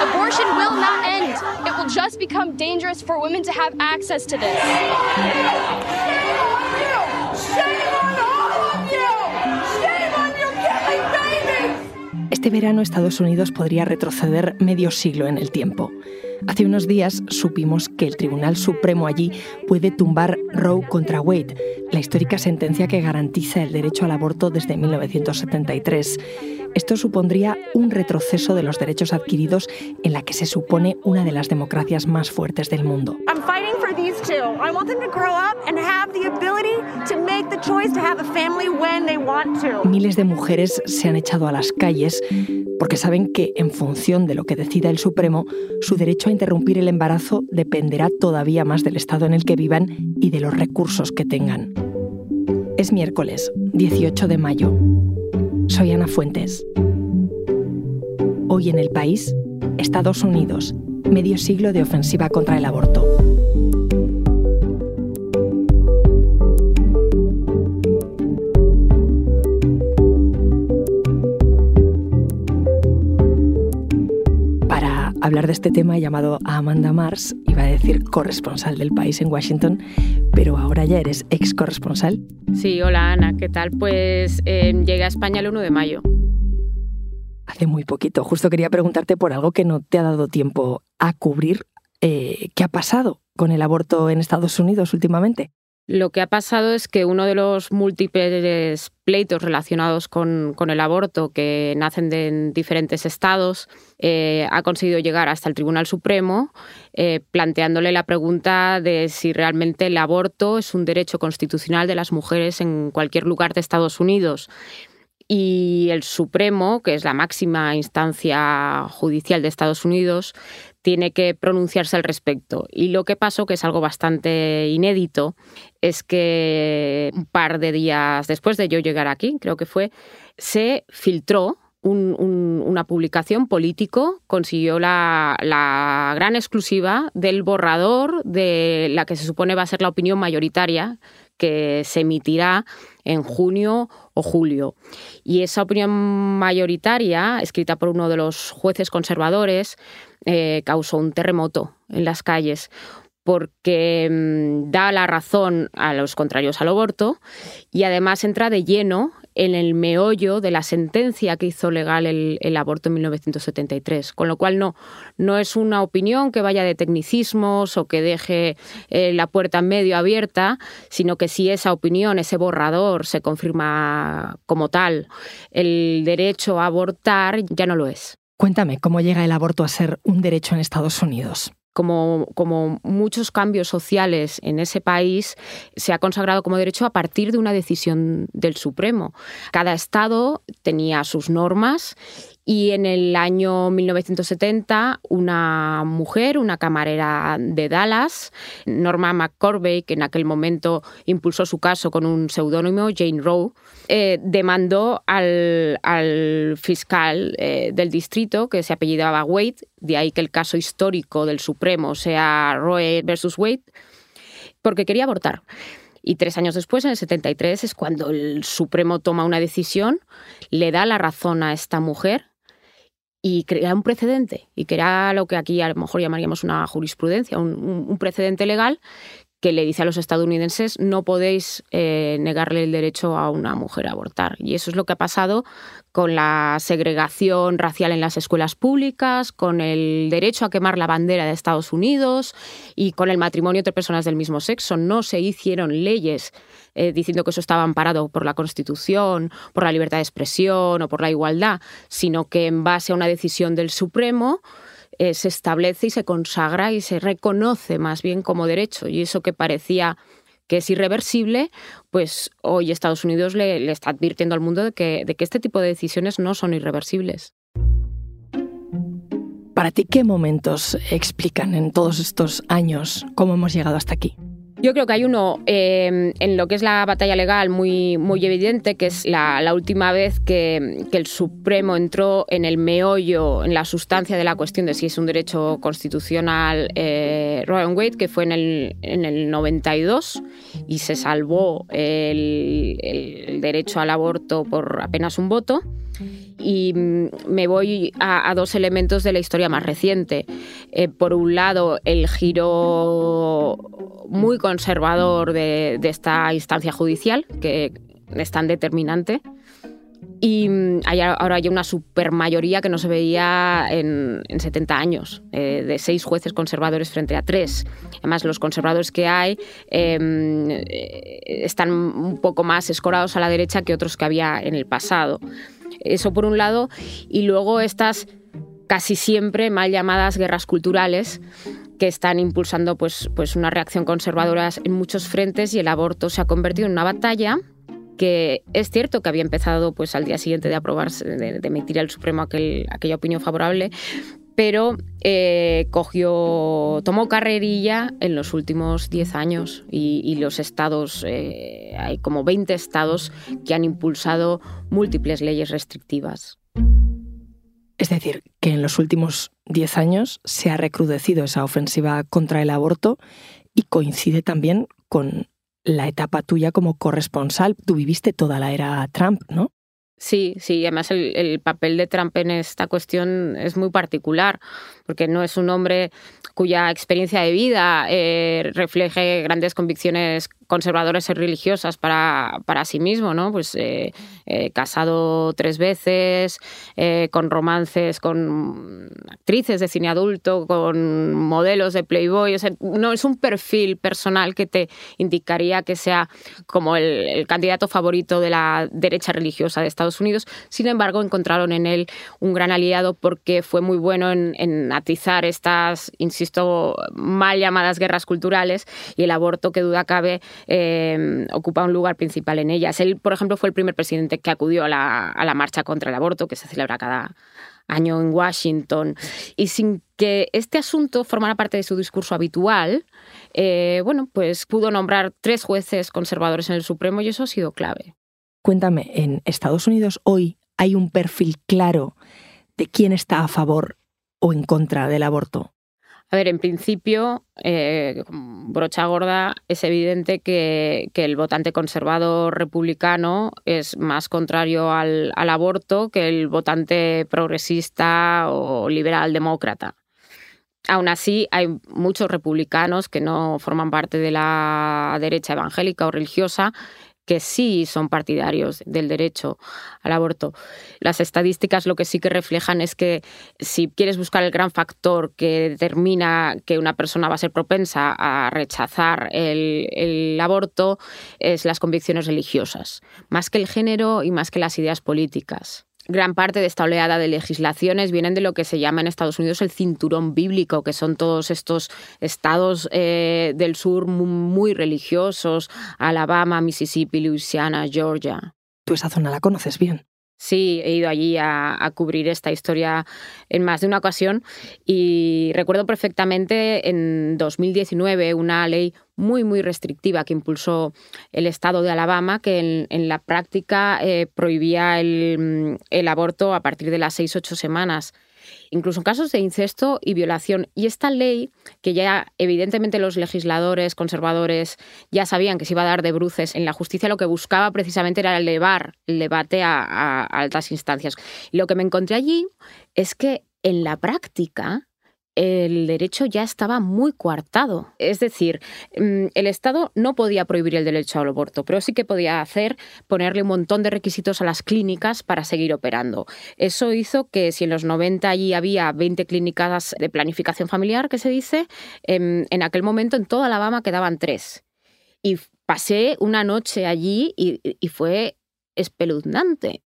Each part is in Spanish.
Abortion will not end. It will just become dangerous for women to have access to this. Este verano Estados Unidos podría retroceder medio siglo en el tiempo. Hace unos días supimos que el Tribunal Supremo allí puede tumbar Roe contra Wade, la histórica sentencia que garantiza el derecho al aborto desde 1973. Esto supondría un retroceso de los derechos adquiridos en la que se supone una de las democracias más fuertes del mundo. Miles de mujeres se han echado a las calles porque saben que en función de lo que decida el Supremo, su derecho a interrumpir el embarazo dependerá todavía más del estado en el que vivan y de los recursos que tengan. Es miércoles, 18 de mayo. Soy Ana Fuentes. Hoy en el país, Estados Unidos, medio siglo de ofensiva contra el aborto. Hablar de este tema he llamado a Amanda Mars, iba a decir corresponsal del país en Washington, pero ahora ya eres ex corresponsal. Sí, hola Ana, ¿qué tal? Pues eh, llegué a España el 1 de mayo. Hace muy poquito. Justo quería preguntarte por algo que no te ha dado tiempo a cubrir. Eh, ¿Qué ha pasado con el aborto en Estados Unidos últimamente? Lo que ha pasado es que uno de los múltiples pleitos relacionados con, el aborto que nacen de en diferentes estados eh, ha conseguido llegar hasta el Tribunal Supremo eh, planteándole la pregunta de si realmente el aborto es un derecho constitucional de las mujeres en cualquier lugar de Estados Unidos. Y el Supremo, que es la máxima instancia judicial de Estados Unidos, tiene que pronunciarse al respecto. Y lo que pasó, que es algo bastante inédito, es que un par de días después de yo llegar aquí, creo que fue, se filtró una publicación político, consiguió la, la, gran exclusiva del borrador de la que se supone va a ser la opinión mayoritaria que se emitirá en junio o julio. Y esa opinión mayoritaria, escrita por uno de los jueces conservadores, eh, causó un terremoto en las calles porque mm, da la razón a los contrarios al aborto y además entra de lleno en el meollo de la sentencia que hizo legal el, aborto en 1973. Con lo cual no, no es una opinión que vaya de tecnicismos o que deje eh, la puerta medio abierta, sino que si esa opinión, ese borrador se confirma como tal, el derecho a abortar ya no lo es. Cuéntame, ¿cómo llega el aborto a ser un derecho en Estados Unidos? como, como, muchos cambios sociales en ese país, se ha consagrado como derecho a partir de una decisión del Supremo. Cada estado tenía sus normas y en el año 1970, una mujer, una camarera de Dallas, Norma McCorvey, que en aquel momento impulsó su caso con un seudónimo, Jane Roe, eh, demandó al, fiscal eh, del distrito, que se apellidaba Wade, de ahí que el caso histórico del Supremo sea Roe versus Wade, porque quería abortar. Y tres años después, en el 73, es cuando el Supremo toma una decisión, le da la razón a esta mujer y crea un precedente, y crea lo que aquí a lo mejor llamaríamos una jurisprudencia, un, precedente legal que le dice a los estadounidenses no podéis eh, negarle el derecho a una mujer a abortar. Y eso es lo que ha pasado con la segregación racial en las escuelas públicas, con el derecho a quemar la bandera de Estados Unidos y con el matrimonio entre personas del mismo sexo. No se hicieron leyes eh, diciendo que eso estaba amparado por la Constitución, por la libertad de expresión o por la igualdad, sino que en base a una decisión del Supremo eh, se establece y se consagra y se reconoce más bien como derecho. Y eso que parecía que es irreversible, pues hoy Estados Unidos le, está advirtiendo al mundo de que, de que este tipo de decisiones no son irreversibles. Para ti, ¿qué momentos explican en todos estos años cómo hemos llegado hasta aquí? Yo creo que hay uno em, en lo que es la batalla legal muy, muy evidente, que es la, última vez que, el Supremo entró en el meollo, en la sustancia de la cuestión de si es un derecho constitucional eh, Roe Wade, que fue en el, en el 92 y se salvó el derecho al aborto por apenas un voto y mm, me voy a, dos elementos de la historia más reciente. Eh, por un lado, el giro muy conservador de, esta instancia judicial, que es tan determinante. Y mm, ahora hay una supermayoría que no se veía en, 70 años, eh, de seis jueces conservadores frente a tres. Además, los conservadores que hay em, eh, están un poco más escorados a la derecha que otros que había en el pasado. Eso por un lado. Y luego estas casi siempre mal llamadas guerras culturales que están impulsando pues, pues una reacción conservadora en muchos frentes y el aborto se ha convertido en una batalla que es cierto que había empezado pues al día siguiente de aprobarse, de, emitir al Supremo aquella opinión favorable, pero eh, cogió, tomó carrerilla en los últimos 10 años y, los estados, eh, hay como 20 estados que han impulsado múltiples leyes restrictivas. Es decir, que en los últimos 10 años se ha recrudecido esa ofensiva contra el aborto y coincide también con la etapa tuya como corresponsal. Tú viviste toda la era Trump, ¿no? Sí, sí, además el, papel de Trump en esta cuestión es muy particular, porque no es un hombre cuya experiencia de vida eh, refleje grandes convicciones conservadoras y religiosas para, para sí mismo, ¿no? Pues eh, eh, casado tres veces, con romances con actrices de cine adulto, con modelos de Playboy, no es un perfil personal que te indicaría que sea como el, candidato favorito de la derecha religiosa de Estados Unidos. Sin embargo, encontraron en él un gran aliado porque fue muy bueno en, atizar estas, insisto, mal llamadas guerras culturales y el aborto, que duda cabe, eh, ocupa un lugar principal en ellas. Él, por ejemplo, fue el primer presidente que acudió a la, marcha contra el aborto, que se celebra cada, año en Washington. Y sin que este asunto formara parte de su discurso habitual, eh, bueno, pues pudo nombrar tres jueces conservadores en el Supremo y eso ha sido clave. Cuéntame, ¿en Estados Unidos hoy hay un perfil claro de quién está a favor o en contra del aborto? A ver, en principio, eh, brocha gorda, es evidente que, el votante conservador republicano es más contrario al, al, aborto que el votante progresista o liberal demócrata. Aún así, hay muchos republicanos que no forman parte de la derecha evangélica o religiosa que sí son partidarios del derecho al aborto. Las estadísticas lo que sí que reflejan es que si quieres buscar el gran factor que determina que una persona va a ser propensa a rechazar el, aborto, es las convicciones religiosas, más que el género y más que las ideas políticas gran parte de esta oleada de legislaciones vienen de lo que se llama en Estados Unidos el cinturón bíblico, que son todos estos estados eh, del sur muy, religiosos, Alabama, Mississippi, Louisiana, Georgia. Tú esa zona la conoces bien. Sí, he ido allí a, cubrir esta historia en más de una ocasión y recuerdo perfectamente en 2019 una ley muy, muy restrictiva que impulsó el Estado de Alabama, que en, la práctica eh, prohibía el, el, aborto a partir de las seis, ocho semanas incluso en casos de incesto y violación. Y esta ley, que ya evidentemente los legisladores conservadores ya sabían que se iba a dar de bruces en la justicia, lo que buscaba precisamente era elevar el debate a, a altas instancias. Lo que me encontré allí es que en la práctica el derecho ya estaba muy coartado. Es decir, mm, el Estado no podía prohibir el derecho al aborto, pero sí que podía hacer ponerle un montón de requisitos a las clínicas para seguir operando. Eso hizo que si en los 90 allí había 20 clínicas de planificación familiar, que se dice, em, en, aquel momento en toda Alabama quedaban tres. Y pasé una noche allí y fue espeluznante.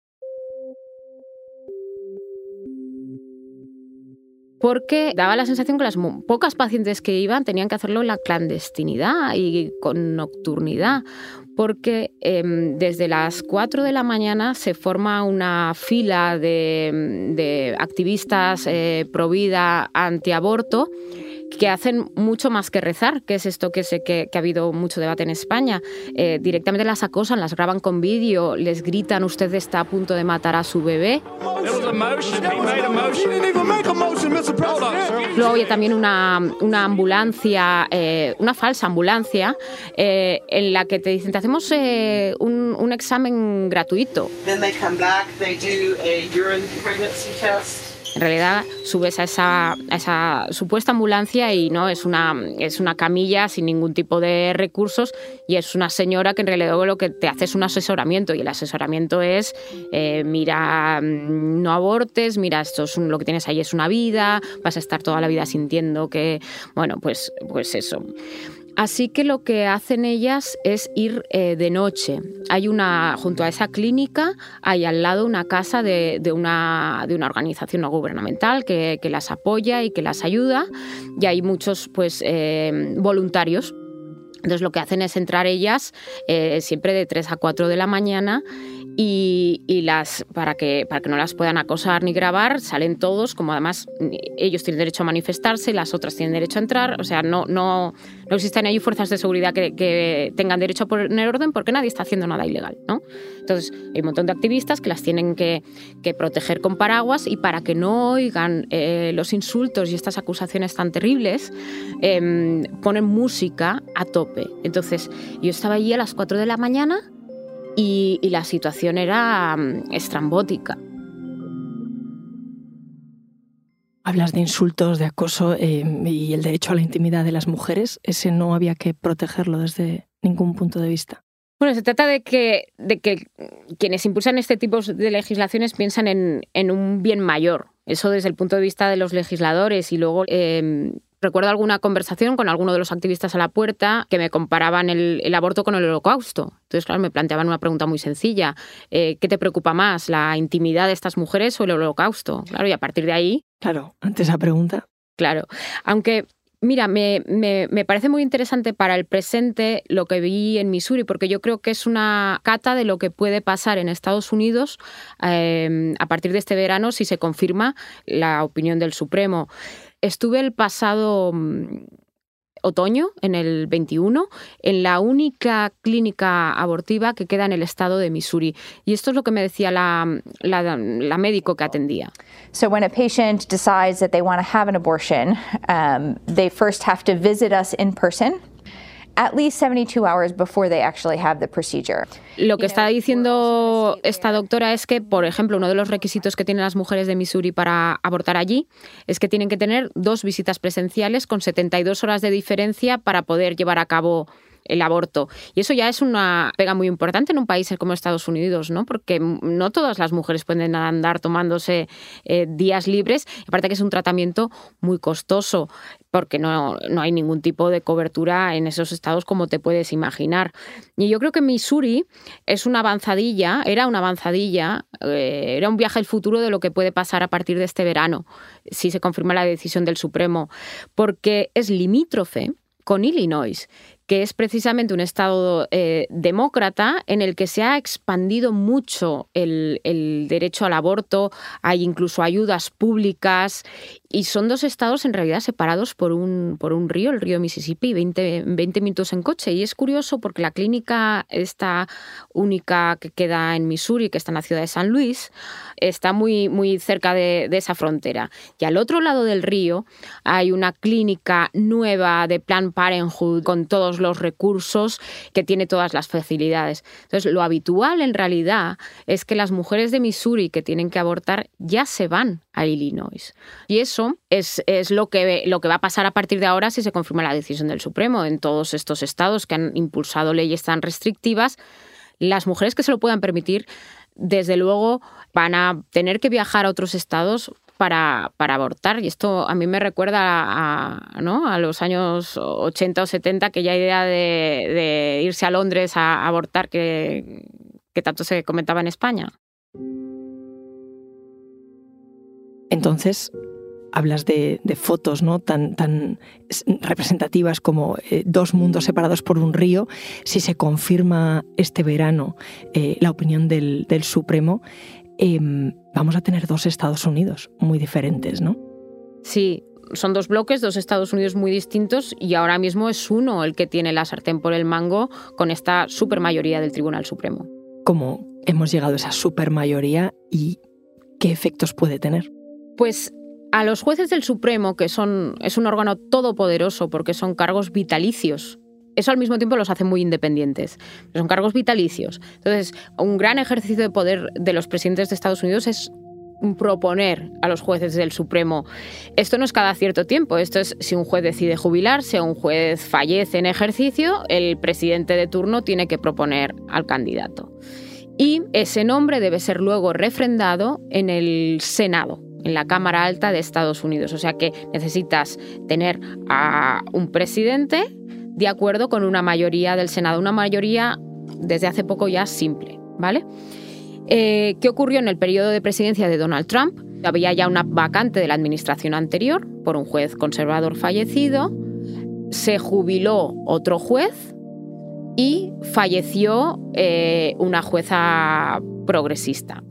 Porque daba la sensación que las pocas pacientes que iban tenían que hacerlo en la clandestinidad y con nocturnidad, porque em, desde las 4 de la mañana se forma una fila de, activistas eh, pro vida antiaborto que hacen mucho más que rezar, que es esto que sé que, ha habido mucho debate en España. Eh, directamente las acosan, las graban con vídeo, les gritan, usted está a punto de matar a su bebé. Luego hay también una, una ambulancia, eh, una falsa ambulancia, eh, en la que te dicen, te hacemos un, un, examen gratuito. En realidad subes a esa, supuesta ambulancia y no es una, es una camilla sin ningún tipo de recursos y es una señora que en realidad lo que te hace es un asesoramiento y el asesoramiento es eh, mira, mm, no abortes, mira, esto es lo que tienes ahí es una vida, vas a estar toda la vida sintiendo que, bueno, pues, pues eso. Así que lo que hacen ellas es ir eh, de noche. Hay una, junto a esa clínica, hay al lado una casa de, una, de una, organización no gubernamental que, las apoya y que las ayuda. Y hay muchos pues, eh, voluntarios entonces lo que hacen es entrar ellas eh, siempre de 3 a 4 de la mañana y, las para que para que no las puedan acosar ni grabar salen todos como además ellos tienen derecho a manifestarse las otras tienen derecho a entrar o sea no no no existen ahí fuerzas de seguridad que, tengan derecho a poner orden porque nadie está haciendo nada ilegal no entonces hay un montón de activistas que las tienen que, proteger con paraguas y para que no oigan eh, los insultos y estas acusaciones tan terribles em, ponen música a tope entonces yo estaba allí a las 4 de la mañana y, la situación era mm, estrambótica. Hablas de insultos, de acoso eh, y el derecho a la intimidad de las mujeres. Ese no había que protegerlo desde ningún punto de vista. Bueno, se trata de que, de que quienes impulsan este tipo de legislaciones piensan en, en un bien mayor. Eso desde el punto de vista de los legisladores y luego eh, Recuerdo alguna conversación con alguno de los activistas a la puerta que me comparaban el, aborto con el holocausto. Entonces, claro, me planteaban una pregunta muy sencilla. Eh, ¿Qué te preocupa más, la intimidad de estas mujeres o el holocausto? Claro, y a partir de ahí... Claro, ante esa pregunta. Claro, aunque Mira, me, me, parece muy interesante para el presente lo que vi en Missouri, porque yo creo que es una cata de lo que puede pasar en Estados Unidos eh, a partir de este verano si se confirma la opinión del Supremo. Estuve el pasado mm, otoño, en el 21, en la única clínica abortiva que queda en el estado de Missouri. Y esto es lo que me decía la, la, la médico que atendía. So when a patient decides that they want to have an abortion, um, they first have to visit us in person. Lo que está diciendo esta doctora es que, por ejemplo, uno de los requisitos que tienen las mujeres de Missouri para abortar allí es que tienen que tener dos visitas presenciales con 72 horas de diferencia para poder llevar a cabo el aborto. Y eso ya es una pega muy importante en un país como Estados Unidos, ¿no? Porque no todas las mujeres pueden andar tomándose eh, días libres. Aparte que es un tratamiento muy costoso porque no, no, hay ningún tipo de cobertura en esos estados como te puedes imaginar. Y yo creo que Missouri es una avanzadilla, era una avanzadilla, eh, era un viaje al futuro de lo que puede pasar a partir de este verano, si se confirma la decisión del Supremo, porque es limítrofe con Illinois, que es precisamente un Estado eh, demócrata en el que se ha expandido mucho el, derecho al aborto, hay incluso ayudas públicas y son dos estados en realidad separados por un, por un río, el río Mississippi, 20, 20 minutos en coche. Y es curioso porque la clínica, esta única que queda en Missouri, que está en la ciudad de San Luis, está muy, muy cerca de, de esa frontera. Y al otro lado del río hay una clínica nueva de Planned Parenthood con todos los recursos, que tiene todas las facilidades. Entonces, lo habitual en realidad es que las mujeres de Missouri que tienen que abortar ya se van a Illinois. Y eso es, es lo, que, lo que va a pasar a partir de ahora si se confirma la decisión del Supremo. En todos estos estados que han impulsado leyes tan restrictivas, las mujeres que se lo puedan permitir, desde luego, van a tener que viajar a otros estados para, abortar. Y esto a mí me recuerda a, los años 80 o 70, aquella idea de, de irse a Londres a, abortar que, tanto se comentaba en España. Entonces, hablas de, fotos ¿no? tan, representativas como eh, dos mundos separados por un río. Si se confirma este verano eh, la opinión del Supremo, em, vamos a tener dos Estados Unidos muy diferentes, ¿no? Sí, son dos bloques, dos Estados Unidos muy distintos y ahora mismo es uno el que tiene la sartén por el mango con esta supermayoría del Tribunal Supremo. ¿Cómo hemos llegado a esa supermayoría y qué efectos puede tener? Pues a los jueces del Supremo, que son, es un órgano todopoderoso porque son cargos vitalicios, eso al mismo tiempo los hace muy independientes. Son cargos vitalicios. Entonces, un gran ejercicio de poder de los presidentes de Estados Unidos es proponer a los jueces del Supremo. Esto no es cada cierto tiempo, esto es si un juez decide jubilarse o un juez fallece en ejercicio, el presidente de turno tiene que proponer al candidato. Y ese nombre debe ser luego refrendado en el Senado, en la Cámara Alta de Estados Unidos. O sea que necesitas tener a un presidente de acuerdo con una mayoría del Senado, una mayoría desde hace poco ya simple, ¿vale? Eh, ¿Qué ocurrió en el periodo de presidencia de Donald Trump? Había ya una vacante de la administración anterior por un juez conservador fallecido, se jubiló otro juez y falleció eh, una jueza progresista.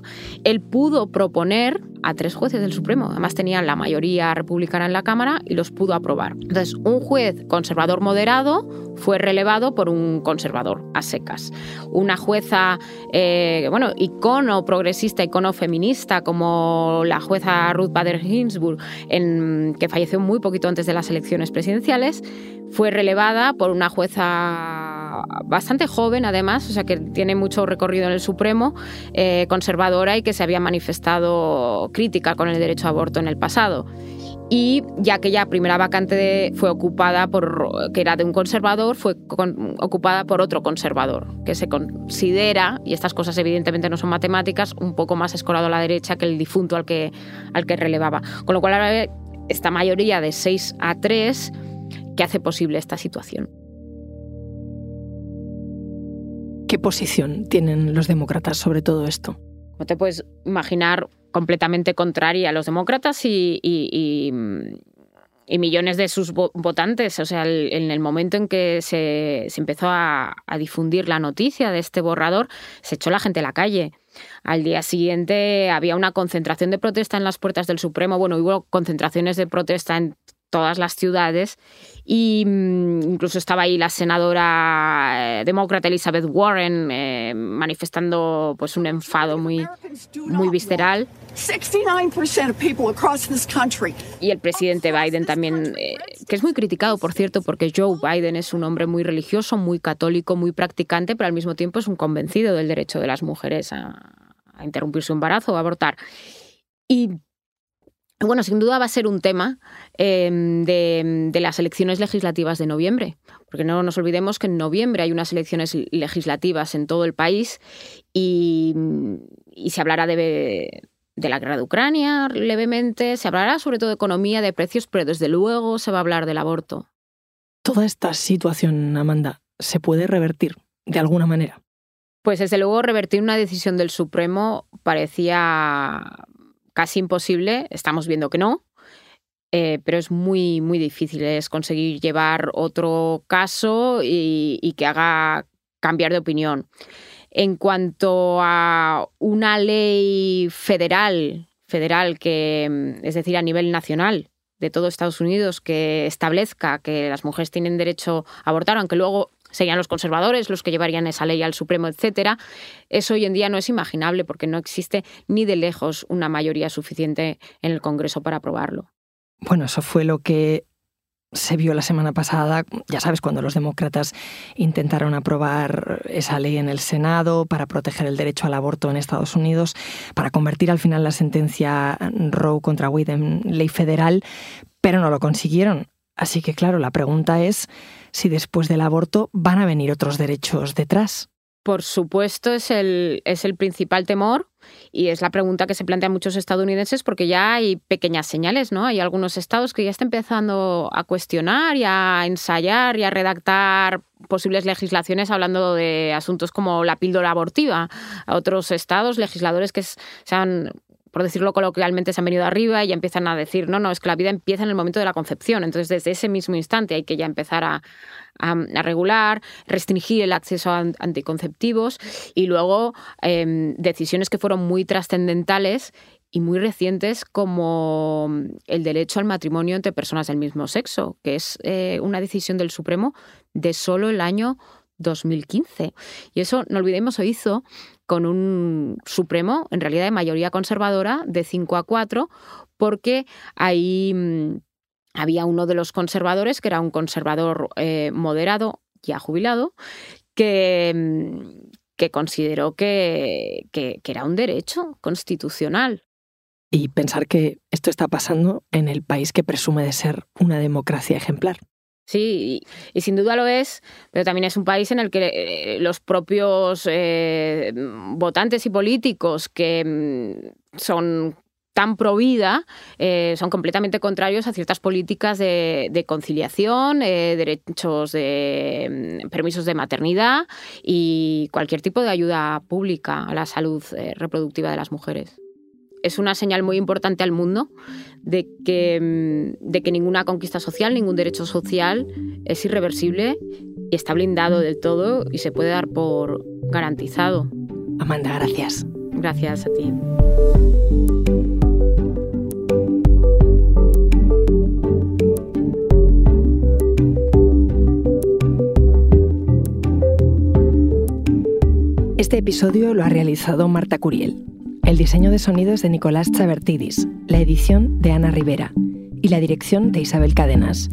Él pudo proponer a tres jueces del Supremo, además tenían la mayoría republicana en la Cámara y los pudo aprobar. Entonces, un juez conservador moderado fue relevado por un conservador a secas. Una jueza, eh, bueno, icono progresista, icono feminista, como la jueza Ruth Bader Ginsburg, que falleció muy poquito antes de las elecciones presidenciales, fue relevada por una jueza bastante joven, además, o sea que tiene mucho recorrido en el Supremo, eh, conservadora y que se había manifestado crítica con el derecho a aborto en el pasado. Y ya aquella primera vacante fue ocupada por, que era de un conservador, fue ocupada por otro conservador, que se considera, y estas cosas evidentemente no son matemáticas, un poco más escorado a la derecha que el difunto al que, al que relevaba. Con lo cual ahora esta mayoría de 6 a 3 que hace posible esta situación. ¿Qué posición tienen los demócratas sobre todo esto? No te puedes imaginar completamente contraria a los demócratas y, y, millones de sus votantes. O sea, en el momento en que se, empezó a, a, difundir la noticia de este borrador, se echó la gente a la calle. Al día siguiente había una concentración de protesta en las puertas del Supremo. Bueno, hubo concentraciones de protesta en todas las ciudades y mm, incluso estaba ahí la senadora eh, demócrata Elizabeth Warren eh, manifestando pues un enfado muy, muy visceral. Y el presidente Biden también, eh, que es muy criticado, por cierto, porque Joe Biden es un hombre muy religioso, muy católico, muy practicante, pero al mismo tiempo es un convencido del derecho de las mujeres a, a interrumpir su embarazo o abortar. Y bueno, sin duda va a ser un tema em, de, las elecciones legislativas de noviembre, porque no nos olvidemos que en noviembre hay unas elecciones legislativas en todo el país y, se hablará de, de, la guerra de Ucrania levemente, se hablará sobre todo de economía, de precios, pero desde luego se va a hablar del aborto. Toda esta situación, Amanda, ¿se puede revertir de alguna manera? Pues desde luego revertir una decisión del Supremo parecía casi imposible, estamos viendo que no, eh, pero es muy, muy difícil es conseguir llevar otro caso y, que haga cambiar de opinión. En cuanto a una ley federal, federal que, es decir, a nivel nacional de todo Estados Unidos, que establezca que las mujeres tienen derecho a abortar, aunque luego serían los conservadores los que llevarían esa ley al Supremo, etcétera. Eso hoy en día no es imaginable porque no existe ni de lejos una mayoría suficiente en el Congreso para aprobarlo. Bueno, eso fue lo que se vio la semana pasada, ya sabes, cuando los demócratas intentaron aprobar esa ley en el Senado para proteger el derecho al aborto en Estados Unidos, para convertir al final la sentencia Roe contra Wade en ley federal, pero no lo consiguieron. Así que claro, la pregunta es si después del aborto van a venir otros derechos detrás. Por supuesto, es el, es el principal temor y es la pregunta que se plantean muchos estadounidenses porque ya hay pequeñas señales, ¿no? Hay algunos estados que ya están empezando a cuestionar y a ensayar y a redactar posibles legislaciones hablando de asuntos como la píldora abortiva. A otros estados, legisladores que se han por decirlo coloquialmente, se han venido arriba y ya empiezan a decir, no, no, es que la vida empieza en el momento de la concepción. Entonces, desde ese mismo instante hay que ya empezar a, regular, restringir el acceso a anticonceptivos y luego em, decisiones que fueron muy trascendentales y muy recientes como el derecho al matrimonio entre personas del mismo sexo, que es eh, una decisión del Supremo de solo el año 2015. Y eso, no olvidemos, se hizo con un Supremo, en realidad de mayoría conservadora, de 5 a 4, porque ahí mm, había uno de los conservadores, que era un conservador eh, moderado, ya jubilado, que, mm, que consideró que, que, era un derecho constitucional. Y pensar que esto está pasando en el país que presume de ser una democracia ejemplar. Sí, y, sin duda lo es, pero también es un país en el que eh, los propios eh, votantes y políticos que mm, son tan pro vida eh, son completamente contrarios a ciertas políticas de, conciliación, derechos de mm, permisos de maternidad y cualquier tipo de ayuda pública a la salud reproductiva de las mujeres es una señal muy importante al mundo de que, mm, de que ninguna conquista social, ningún derecho social es irreversible y está blindado del todo y se puede dar por garantizado. Amanda, gracias. Gracias a ti. Este episodio lo ha realizado Marta Curiel. El diseño de sonido es de Nicolás Chavertidis, la edición de Ana Rivera y la dirección de Isabel Cadenas.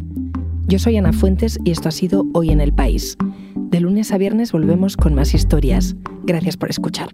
Yo soy Ana Fuentes y esto ha sido Hoy en el País. De lunes a viernes volvemos con más historias. Gracias por escuchar.